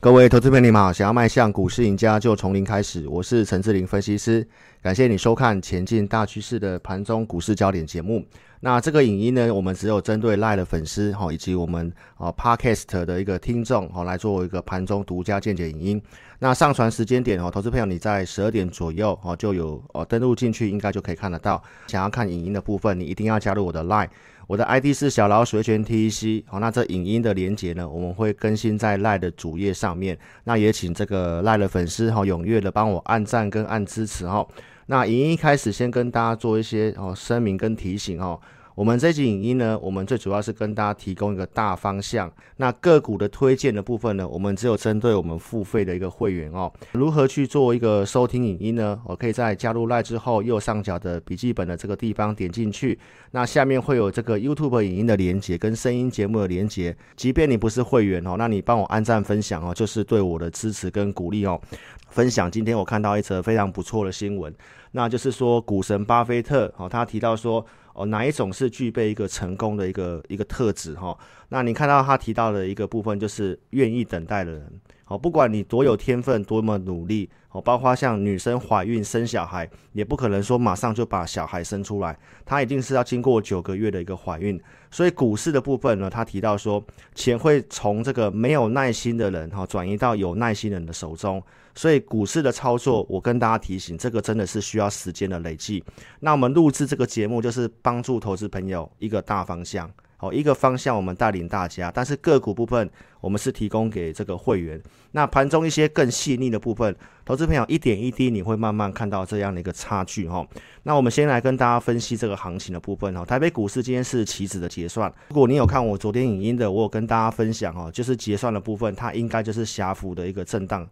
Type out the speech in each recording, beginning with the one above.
各位投资朋友，你好！想要迈向股市赢家，就从零开始。我是陈志林分析师，感谢你收看《前进大趋势》的盘中股市焦点节目。那这个影音呢，我们只有针对 Live 的粉丝哈，以及我们啊 Podcast 的一个听众哈，来做一个盘中独家见解影音。那上传时间点哦，投资朋友你在十二点左右哦就有哦登录进去，应该就可以看得到。想要看影音的部分，你一定要加入我的 Live。我的 ID 是小老鼠全 T C，好，那这影音的连接呢，我们会更新在赖的主页上面。那也请这个赖的粉丝哈，踊跃的帮我按赞跟按支持哈。那影音一开始先跟大家做一些哦声明跟提醒哦。我们这集影音呢，我们最主要是跟大家提供一个大方向。那个股的推荐的部分呢，我们只有针对我们付费的一个会员哦。如何去做一个收听影音呢？我可以在加入赖之后，右上角的笔记本的这个地方点进去，那下面会有这个 YouTube 影音的连接跟声音节目的连接。即便你不是会员哦，那你帮我按赞分享哦，就是对我的支持跟鼓励哦。分享今天我看到一则非常不错的新闻，那就是说股神巴菲特哦，他提到说。哦，哪一种是具备一个成功的一个一个特质哈？那你看到他提到的一个部分，就是愿意等待的人。好，不管你多有天分，多么努力，哦，包括像女生怀孕生小孩，也不可能说马上就把小孩生出来，她一定是要经过九个月的一个怀孕。所以股市的部分呢，他提到说，钱会从这个没有耐心的人哈，转移到有耐心人的手中。所以股市的操作，我跟大家提醒，这个真的是需要时间的累积。那我们录制这个节目，就是帮助投资朋友一个大方向。好，一个方向我们带领大家，但是个股部分我们是提供给这个会员。那盘中一些更细腻的部分，投资朋友一点一滴你会慢慢看到这样的一个差距哈。那我们先来跟大家分析这个行情的部分哈。台北股市今天是期指的结算，如果你有看我昨天影音的，我有跟大家分享哈，就是结算的部分，它应该就是狭幅的一个震荡。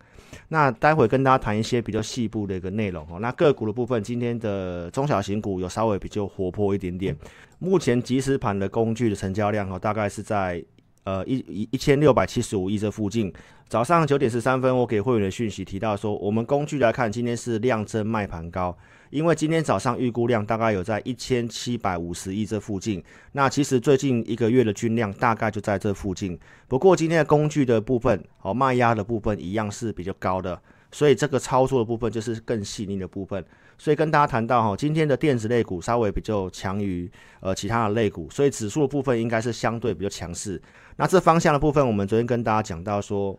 那待会跟大家谈一些比较细部的一个内容哦。那个股的部分，今天的中小型股有稍微比较活泼一点点。目前即时盘的工具的成交量哦，大概是在呃一一一千六百七十五亿这附近。早上九点十三分，我给会员的讯息提到说，我们工具来看，今天是量增卖盘高。因为今天早上预估量大概有在一千七百五十亿这附近，那其实最近一个月的均量大概就在这附近。不过今天的工具的部分，哦卖压的部分一样是比较高的，所以这个操作的部分就是更细腻的部分。所以跟大家谈到哈，今天的电子类股稍微比较强于呃其他的类股，所以指数的部分应该是相对比较强势。那这方向的部分，我们昨天跟大家讲到说。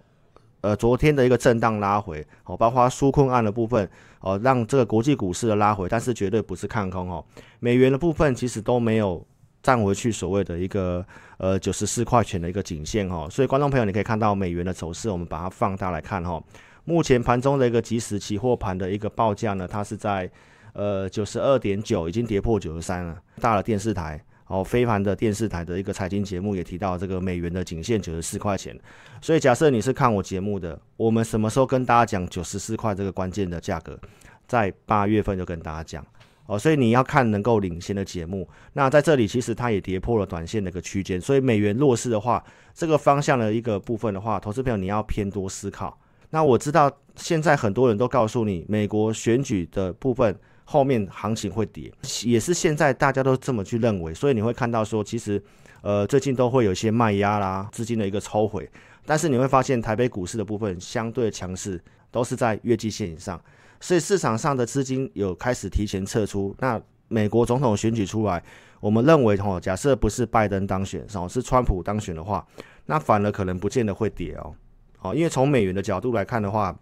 呃，昨天的一个震荡拉回，哦，包括纾困案的部分，哦，让这个国际股市的拉回，但是绝对不是看空哦。美元的部分其实都没有站回去所谓的一个呃九十四块钱的一个颈线哦，所以观众朋友你可以看到美元的走势，我们把它放大来看哈。目前盘中的一个即时期货盘的一个报价呢，它是在呃九十二点九，已经跌破九十三了。大的电视台。哦，非凡的电视台的一个财经节目也提到这个美元的颈线九十四块钱，所以假设你是看我节目的，我们什么时候跟大家讲九十四块这个关键的价格，在八月份就跟大家讲哦，所以你要看能够领先的节目。那在这里其实它也跌破了短线的一个区间，所以美元弱势的话，这个方向的一个部分的话，投资朋友你要偏多思考。那我知道现在很多人都告诉你美国选举的部分。后面行情会跌，也是现在大家都这么去认为，所以你会看到说，其实，呃，最近都会有一些卖压啦，资金的一个抽回，但是你会发现台北股市的部分相对强势，都是在月季线以上，所以市场上的资金有开始提前撤出。那美国总统选举出来，我们认为哦，假设不是拜登当选，哦是川普当选的话，那反而可能不见得会跌哦，好，因为从美元的角度来看的话。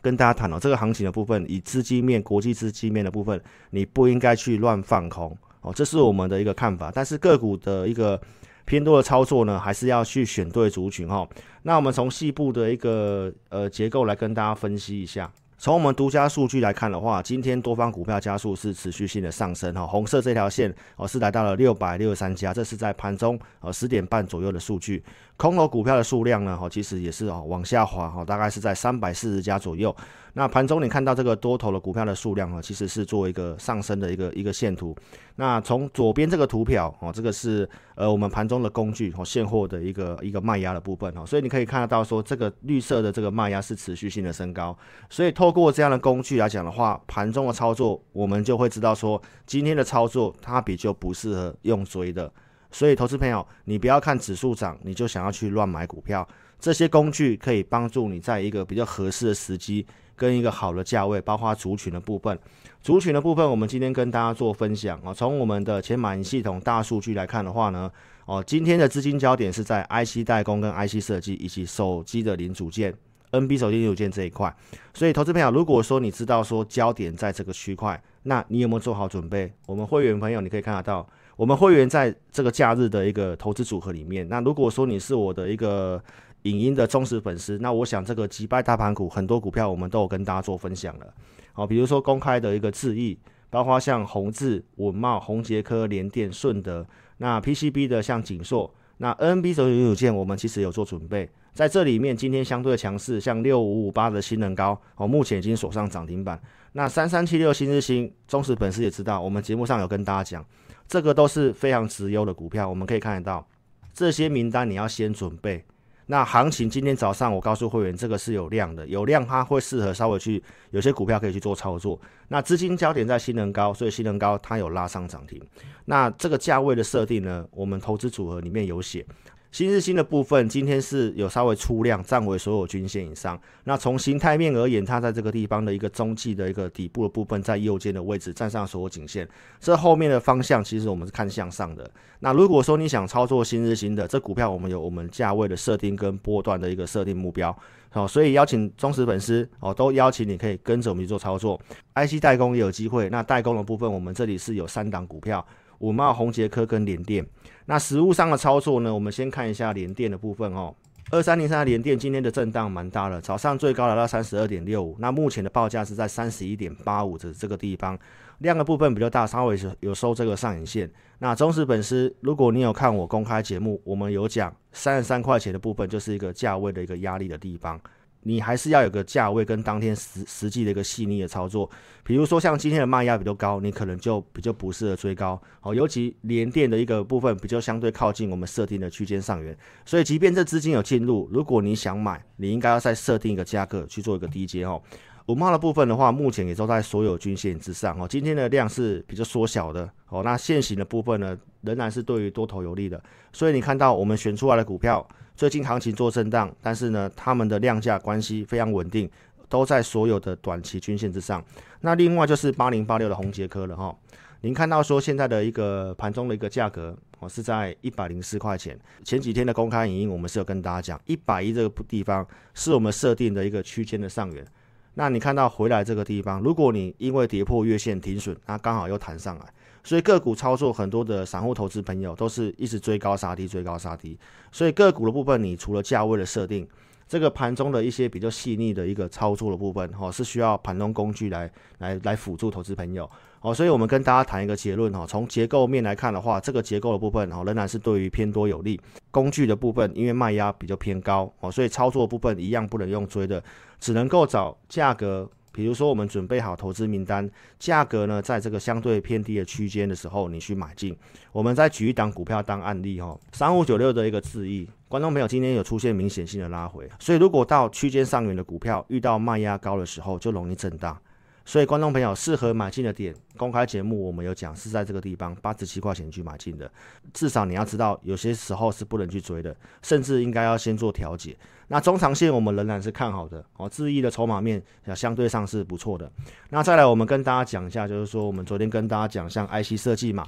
跟大家谈哦，这个行情的部分，以资金面、国际资金面的部分，你不应该去乱放空哦，这是我们的一个看法。但是个股的一个偏多的操作呢，还是要去选对族群哈。那我们从细部的一个呃结构来跟大家分析一下。从我们独家数据来看的话，今天多方股票加速是持续性的上升哈，红色这条线哦是来到了六百六十三家，这是在盘中呃十点半左右的数据。空头股票的数量呢，哈其实也是哦往下滑哈，大概是在三百四十家左右。那盘中你看到这个多头的股票的数量呢，其实是做一个上升的一个一个线图。那从左边这个图表哦，这个是呃我们盘中的工具和现货的一个一个卖压的部分哦，所以你可以看得到说这个绿色的这个卖压是持续性的升高。所以透过这样的工具来讲的话，盘中的操作我们就会知道说今天的操作它比较不适合用追的。所以投资朋友，你不要看指数涨你就想要去乱买股票。这些工具可以帮助你在一个比较合适的时机跟一个好的价位，包括族群的部分。族群的部分，我们今天跟大家做分享啊。从我们的前马云系统大数据来看的话呢，哦，今天的资金焦点是在 IC 代工跟 IC 设计以及手机的零组件、NB 手机零组件这一块。所以，投资朋友，如果说你知道说焦点在这个区块，那你有没有做好准备？我们会员朋友，你可以看得到，我们会员在这个假日的一个投资组合里面。那如果说你是我的一个影音的忠实粉丝，那我想这个击败大盘股很多股票，我们都有跟大家做分享了。好，比如说公开的一个智易，包括像宏志、稳茂、宏杰科、联电、顺德，那 PCB 的像锦硕，那 NB 手机组件，我们其实有做准备，在这里面今天相对强势，像六五五八的新能高，哦，目前已经锁上涨停板。那三三七六新日新，忠实粉丝也知道，我们节目上有跟大家讲，这个都是非常直优的股票，我们可以看得到这些名单，你要先准备。那行情今天早上我告诉会员，这个是有量的，有量它会适合稍微去有些股票可以去做操作。那资金焦点在新能高，所以新能高它有拉上涨停。那这个价位的设定呢，我们投资组合里面有写。新日新的部分今天是有稍微出量，站回所有均线以上。那从形态面而言，它在这个地方的一个中继的一个底部的部分，在右肩的位置站上所有颈线。这后面的方向其实我们是看向上的。那如果说你想操作新日新的这股票，我们有我们价位的设定跟波段的一个设定目标。好，所以邀请忠实粉丝哦，都邀请你可以跟着我们去做操作。IC 代工也有机会。那代工的部分，我们这里是有三档股票。五茂、宏杰科跟联电，那实物上的操作呢？我们先看一下联电的部分哦。二三零三的联电今天的震荡蛮大的，早上最高来到三十二点六五，那目前的报价是在三十一点八五的这个地方，量的部分比较大，稍微有收这个上影线。那忠实粉丝，如果你有看我公开节目，我们有讲三十三块钱的部分就是一个价位的一个压力的地方。你还是要有个价位跟当天实实际的一个细腻的操作，比如说像今天的卖压比较高，你可能就比较不适合追高哦。尤其连电的一个部分比较相对靠近我们设定的区间上缘，所以即便这资金有进入，如果你想买，你应该要再设定一个价格去做一个低阶哦。五号的部分的话，目前也都在所有均线之上哦。今天的量是比较缩小的哦。那现行的部分呢，仍然是对于多头有利的，所以你看到我们选出来的股票。最近行情做震荡，但是呢，他们的量价关系非常稳定，都在所有的短期均线之上。那另外就是八零八六的红杰科了哈，您看到说现在的一个盘中的一个价格哦是在一百零四块钱。前几天的公开影音我们是有跟大家讲，一百一这个地方是我们设定的一个区间的上缘。那你看到回来这个地方，如果你因为跌破月线停损，那刚好又弹上来。所以个股操作，很多的散户投资朋友都是一直追高杀低，追高杀低。所以个股的部分，你除了价位的设定，这个盘中的一些比较细腻的一个操作的部分，哈，是需要盘中工具来来来辅助投资朋友。哦，所以我们跟大家谈一个结论哈，从结构面来看的话，这个结构的部分哈，仍然是对于偏多有利。工具的部分，因为卖压比较偏高，哦，所以操作部分一样不能用追的，只能够找价格。比如说，我们准备好投资名单，价格呢，在这个相对偏低的区间的时候，你去买进。我们再举一档股票当案例哈，三五九六的一个字意，观众朋友今天有出现明显性的拉回，所以如果到区间上缘的股票遇到卖压高的时候，就容易震荡。所以，观众朋友适合买进的点，公开节目我们有讲，是在这个地方八十七块钱去买进的。至少你要知道，有些时候是不能去追的，甚至应该要先做调节。那中长线我们仍然是看好的哦，智毅的筹码面相对上是不错的。那再来，我们跟大家讲一下，就是说我们昨天跟大家讲，像 IC 设计嘛，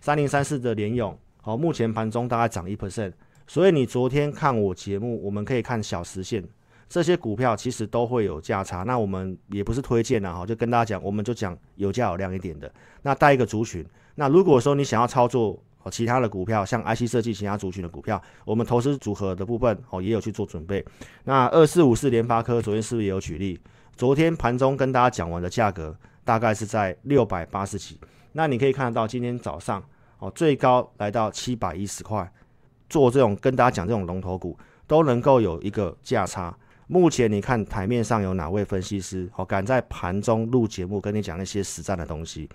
三零三四的联勇，哦，目前盘中大概涨一 percent。所以你昨天看我节目，我们可以看小时线。这些股票其实都会有价差，那我们也不是推荐啊，哈，就跟大家讲，我们就讲有价有量一点的，那带一个族群。那如果说你想要操作其他的股票，像 IC 设计其他族群的股票，我们投资组合的部分哦也有去做准备。那二四五四联发科昨天是不是也有举例？昨天盘中跟大家讲完的价格大概是在六百八十几，那你可以看得到今天早上哦最高来到七百一十块，做这种跟大家讲这种龙头股都能够有一个价差。目前你看台面上有哪位分析师哦敢在盘中录节目跟你讲那些实战的东西？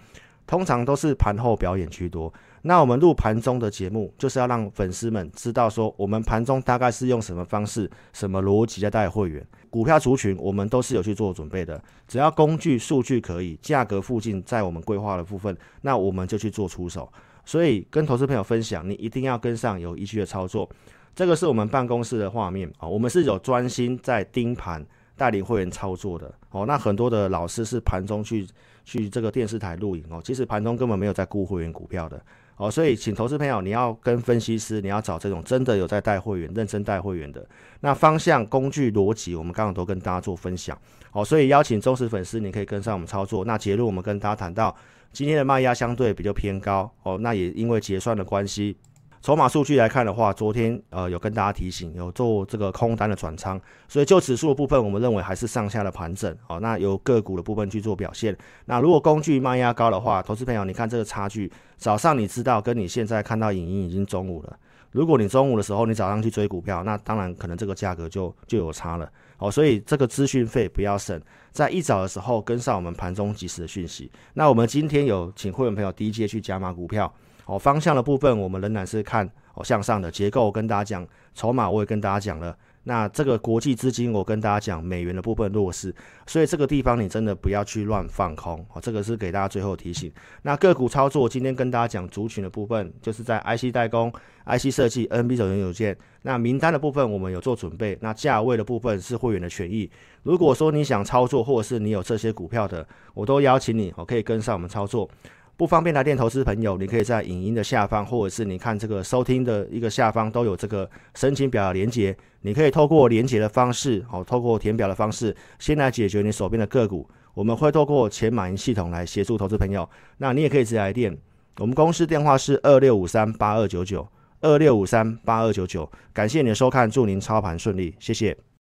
通常都是盘后表演居多。那我们录盘中的节目，就是要让粉丝们知道说，我们盘中大概是用什么方式、什么逻辑在带会员。股票族群我们都是有去做准备的，只要工具数据可以，价格附近在我们规划的部分，那我们就去做出手。所以跟投资朋友分享，你一定要跟上有依据的操作。这个是我们办公室的画面啊，我们是有专心在盯盘带领会员操作的哦。那很多的老师是盘中去去这个电视台录影哦，其实盘中根本没有在顾会员股票的。哦，所以请投资朋友，你要跟分析师，你要找这种真的有在带会员、认真带会员的。那方向、工具、逻辑，我们刚刚都跟大家做分享。哦，所以邀请忠实粉丝，你可以跟上我们操作。那结论，我们跟大家谈到今天的卖压相对比较偏高。哦，那也因为结算的关系。筹码数据来看的话，昨天呃有跟大家提醒，有做这个空单的转仓，所以就指数的部分，我们认为还是上下的盘整哦。那由个股的部分去做表现。那如果工具卖压高的话，投资朋友你看这个差距，早上你知道跟你现在看到影音已经中午了。如果你中午的时候你早上去追股票，那当然可能这个价格就就有差了哦。所以这个资讯费不要省，在一早的时候跟上我们盘中及时的讯息。那我们今天有请会员朋友低阶去加码股票。哦，方向的部分我们仍然是看哦向上的结构，跟大家讲筹码，我也跟大家讲了。那这个国际资金，我跟大家讲美元的部分弱势，所以这个地方你真的不要去乱放空哦。这个是给大家最后提醒。那个股操作，今天跟大家讲族群的部分，就是在 IC 代工、IC 设计、NB 手元有件。那名单的部分我们有做准备，那价位的部分是会员的权益。如果说你想操作，或者是你有这些股票的，我都邀请你，我可以跟上我们操作。不方便来电投资朋友，你可以在影音的下方，或者是你看这个收听的一个下方都有这个申请表的连接，你可以透过连接的方式，好，透过填表的方式，先来解决你手边的个股。我们会透过前满盈系统来协助投资朋友。那你也可以直接来电，我们公司电话是二六五三八二九九二六五三八二九九。感谢你的收看，祝您操盘顺利，谢谢。